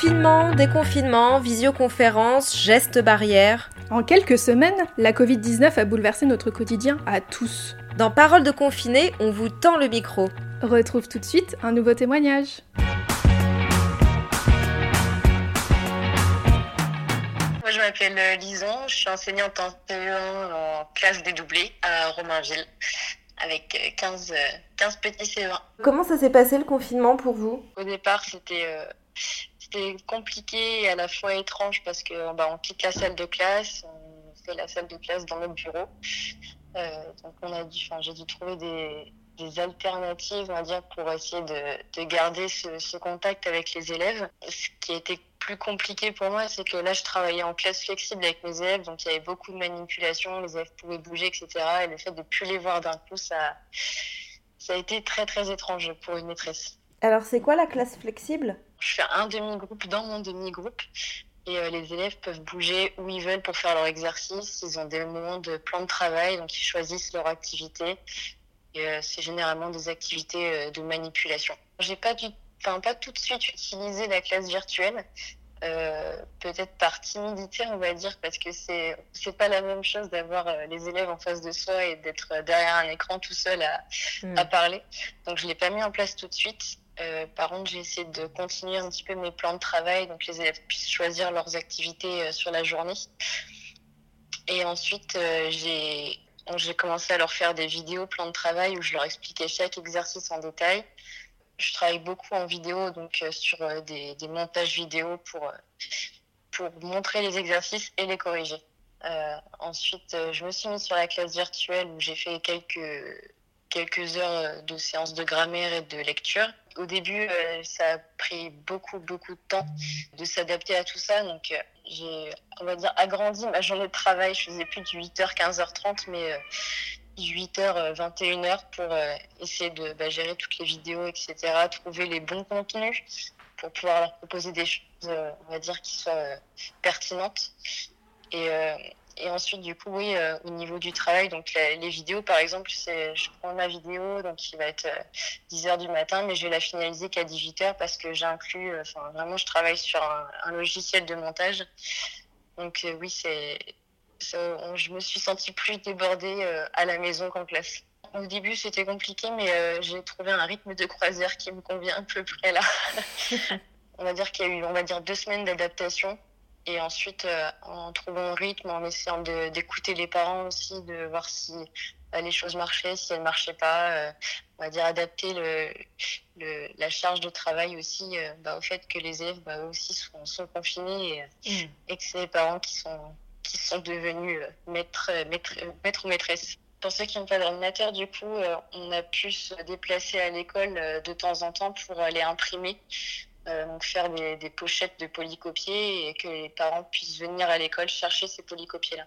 Confinement, déconfinement, visioconférence, gestes barrières. En quelques semaines, la Covid-19 a bouleversé notre quotidien à tous. Dans Parole de confiné, on vous tend le micro. Retrouve tout de suite un nouveau témoignage. Moi, je m'appelle Lison, je suis enseignante en CE1 en classe dédoublée à Romainville avec 15, 15 petits CE1. Comment ça s'est passé le confinement pour vous? Au départ, c'était euh, c'était compliqué et à la fois étrange parce que bah, on quitte la salle de classe, on fait la salle de classe dans notre bureau. Euh, donc on a dû, j'ai dû trouver des, des alternatives, on va dire, pour essayer de, de garder ce, ce, contact avec les élèves. Ce qui été plus compliqué pour moi, c'est que là, je travaillais en classe flexible avec mes élèves, donc il y avait beaucoup de manipulations, les élèves pouvaient bouger, etc. Et le fait de plus les voir d'un coup, ça, ça a été très, très étrange pour une maîtresse. Alors, c'est quoi la classe flexible? Je fais un demi-groupe dans mon demi-groupe. Et euh, les élèves peuvent bouger où ils veulent pour faire leur exercice. Ils ont des moments de plan de travail, donc ils choisissent leur activité. Euh, c'est généralement des activités euh, de manipulation. J'ai pas du, enfin pas tout de suite utilisé la classe virtuelle. Euh, peut-être par timidité, on va dire, parce que c'est c'est pas la même chose d'avoir les élèves en face de soi et d'être derrière un écran tout seul à, mmh. à parler. Donc je l'ai pas mis en place tout de suite. Euh, par contre, j'ai essayé de continuer un petit peu mes plans de travail, donc les élèves puissent choisir leurs activités euh, sur la journée. Et ensuite, euh, j'ai commencé à leur faire des vidéos plans de travail où je leur expliquais chaque exercice en détail. Je travaille beaucoup en vidéo, donc sur des, montages vidéo pour, pour montrer les exercices et les corriger. ensuite, je me suis mise sur la classe virtuelle où j'ai fait quelques quelques heures de séances de grammaire et de lecture. Au début, euh, ça a pris beaucoup, beaucoup de temps de s'adapter à tout ça. Donc, euh, j'ai, on va dire, agrandi ma journée de travail. Je faisais plus de 8h, 15h30, mais euh, 8h, 21h pour euh, essayer de bah, gérer toutes les vidéos, etc., trouver les bons contenus pour pouvoir leur proposer des choses, euh, on va dire, qui soient pertinentes. Et et ensuite, du coup, oui, euh, au niveau du travail, donc les vidéos, par exemple, c'est, je prends ma vidéo, donc qui va être euh, 10 heures du matin, mais je vais la finaliser qu'à 18 heures parce que j'inclus, enfin, euh, vraiment, je travaille sur un, logiciel de montage. Donc, euh, oui, c'est, je me suis sentie plus débordée euh, à la maison qu'en classe. Au début, c'était compliqué, mais j'ai trouvé un rythme de croisière qui me convient à peu près là. on va dire qu'il y a eu, on va dire, deux semaines d'adaptation et ensuite, euh, en trouvant un rythme, en essayant d'écouter les parents aussi, de voir si euh, les choses marchaient, si elles marchaient pas, euh, on va dire adapter le, le, la charge de travail aussi bah, au fait que les élèves bah, aussi sont, sont confinés et, mmh. et que c'est les parents qui sont, qui sont devenus maîtres, maîtres, maîtres ou maîtresses. Pour ceux qui n'ont pas d'ordinateur, du coup, on a pu se déplacer à l'école de temps en temps pour aller imprimer donc faire des, des, pochettes de polycopiés et que les parents puissent venir à l'école chercher ces polycopiés-là.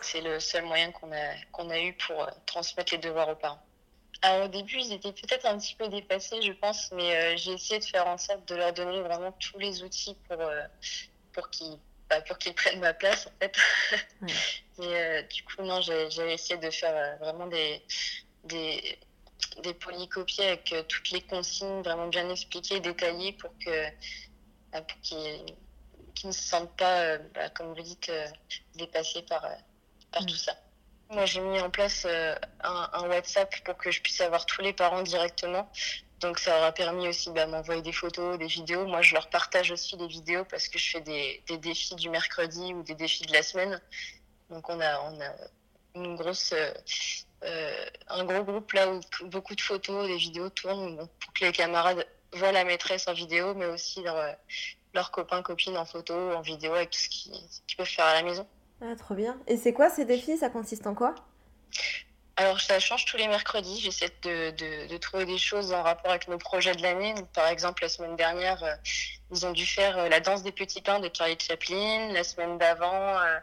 C'est le seul moyen qu'on a, qu'on a eu pour euh, transmettre les devoirs aux parents. Alors, au début, ils étaient peut-être un petit peu dépassés, je pense, mais euh, j'ai essayé de faire en sorte de leur donner vraiment tous les outils pour, euh, pour qu'ils bah, pour qu'ils prennent ma place, en fait. Mais du coup, non, j'ai essayé de faire vraiment des, des, des polycopiés avec euh, toutes les consignes vraiment bien expliquées, détaillées pour que euh, pour qu'ils qu ne se sentent pas, euh, bah, comme vous dites, dépassés par, par mmh. tout ça. Moi, j'ai mis en place un, un, WhatsApp pour que je puisse avoir tous les parents directement. Donc, ça aura permis aussi bah, m'envoyer des photos, des vidéos. Moi, je leur partage aussi des vidéos parce que je fais des, des défis du mercredi ou des défis de la semaine. Donc, on a, on a une grosse un gros groupe là où beaucoup de photos, des vidéos tournent bon, pour que les camarades voient la maîtresse en vidéo, mais aussi leurs leur copains, copines en photo, en vidéo, avec tout ce qu'ils qu peuvent faire à la maison. Ah, trop bien. Et c'est quoi ces défis? Ça consiste en quoi? Alors, ça change tous les mercredis. J'essaie de, de, de, trouver des choses en rapport avec nos projets de l'année. Par exemple, la semaine dernière, euh, ils ont dû faire euh, la danse des petits pains de Charlie Chaplin. La semaine d'avant, euh,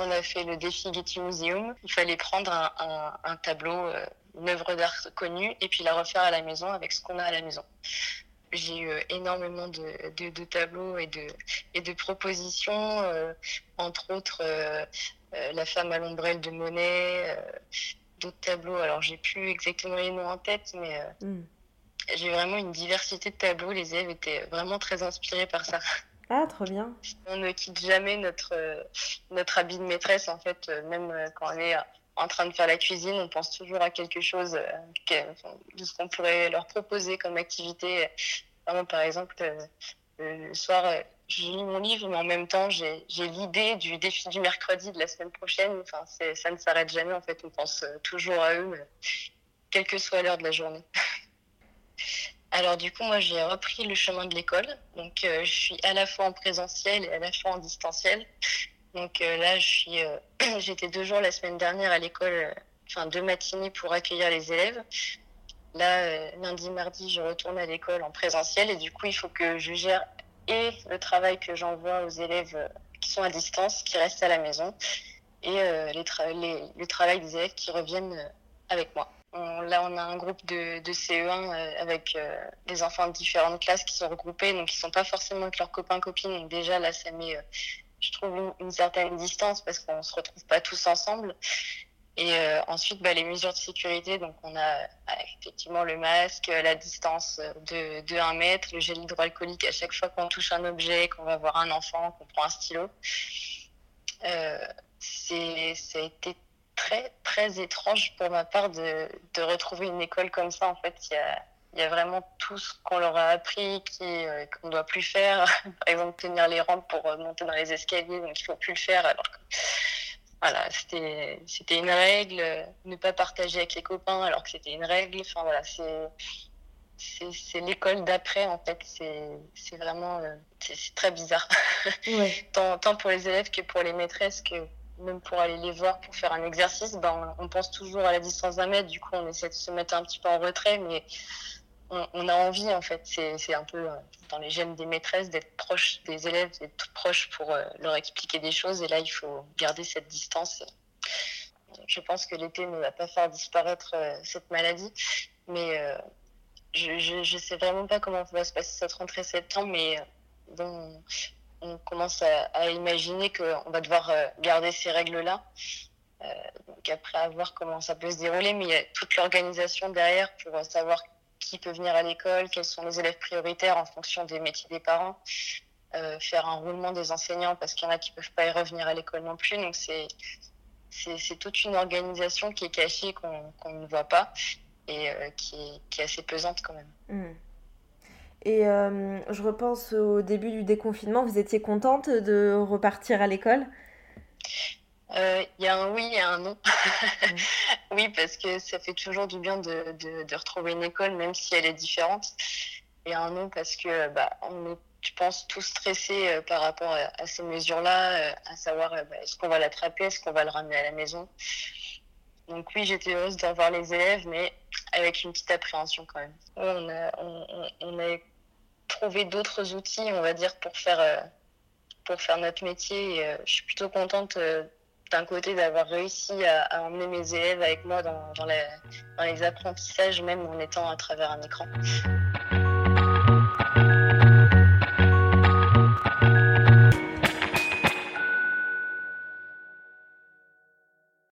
on a fait le défi Getty Museum. Il fallait prendre un, un, un tableau, euh, une œuvre d'art connue, et puis la refaire à la maison avec ce qu'on a à la maison. J'ai eu euh, énormément de, de, de, tableaux et de, et de propositions, euh, entre autres euh, La femme à l'ombrelle de Monet, d'autres tableaux. Alors, j'ai plus exactement les noms en tête, mais. Mm. j'ai vraiment une diversité de tableaux. Les élèves étaient vraiment très inspirés par ça. Ah, trop bien. On ne quitte jamais notre, notre habit de maîtresse, en fait, même quand on est en train de faire la cuisine, on pense toujours à quelque chose de ce qu'on pourrait leur proposer comme activité. Par exemple, le soir, je lis mon livre, mais en même temps, j'ai l'idée du défi du mercredi de la semaine prochaine. Ça ne s'arrête jamais, en fait. On pense euh, toujours à eux, quelle que soit l'heure de la journée. Alors, du coup, moi, j'ai repris le chemin de l'école. Donc, euh, je suis à la fois en présentiel et à la fois en distanciel. Donc, euh, là, suis, j'étais deux jours la semaine dernière à l'école, enfin, deux matinées pour accueillir les élèves. Là, lundi, mardi, je retourne à l'école en présentiel et du coup, il faut que je gère et le travail que j'envoie aux élèves euh, qui sont à distance, qui restent à la maison, et euh, le travail des élèves qui reviennent euh, avec moi. Là, on a un groupe de, de CE1 avec des enfants de différentes classes qui sont regroupés, donc ils sont pas forcément avec leurs copains copines. Donc déjà là, ça met, je trouve, une, certaine distance parce qu'on se retrouve pas tous ensemble. Et euh, ensuite, bah, les mesures de sécurité, donc on a euh, effectivement le masque, la distance de, de 1 mètre, le gel hydroalcoolique à chaque fois qu'on touche un objet, qu'on va voir un enfant, qu'on prend un stylo. Euh, ça a été très, très étrange pour ma part de, de retrouver une école comme ça. En fait, il y a, y a vraiment tout ce qu'on leur a appris qui, euh, qu'on ne doit plus faire. Par exemple, tenir les rampes pour monter dans les escaliers, donc il ne faut plus le faire. Alors que voilà, c'était c'était une règle, ne pas partager avec les copains alors que c'était une règle. Enfin voilà, c'est c'est l'école d'après en fait. C'est vraiment euh, c'est très bizarre. Ouais. tant, tant pour les élèves que pour les maîtresses que même pour aller les voir pour faire un exercice, ben, on pense toujours à la distance d'un mètre. Du coup, on essaie de se mettre un petit peu en retrait, mais on, a envie, en fait, c'est un peu euh, dans les gènes des maîtresses d'être proche des élèves, d'être proche pour euh, leur expliquer des choses. Et là, il faut garder cette distance. Je pense que l'été ne va pas faire disparaître euh, cette maladie, mais je ne sais vraiment pas comment va se passer cette rentrée septembre, mais bon, on commence à, imaginer qu'on va devoir garder ces règles-là. donc après, à voir comment ça peut se dérouler, mais il y a toute l'organisation derrière pour savoir qui peut venir à l'école, quels sont les élèves prioritaires en fonction des métiers des parents, euh, faire un roulement des enseignants parce qu'il y en a qui peuvent pas y revenir à l'école non plus. Donc c'est c'est toute une organisation qui est cachée qu'on ne voit pas et euh, qui, est, qui, est, assez pesante quand même. Mmh. Et euh, je repense au début du déconfinement, vous étiez contente de repartir à l'école? Il euh, y a un oui et un non. Oui, parce que ça fait toujours du bien de, de, de, retrouver une école, même si elle est différente. Et un non, parce que bah, on est, je pense, tous stressés euh, par rapport à, ces mesures-là, euh, à savoir bah, est-ce qu'on va l'attraper, est-ce qu'on va le ramener à la maison? Donc oui, j'étais heureuse d'avoir les élèves, mais avec une petite appréhension quand même. On a, on, on a trouvé d'autres outils, on va dire, pour faire, faire notre métier. Et, je suis plutôt contente d'un côté d'avoir réussi à, emmener mes élèves avec moi dans les apprentissages, même en étant à travers un écran.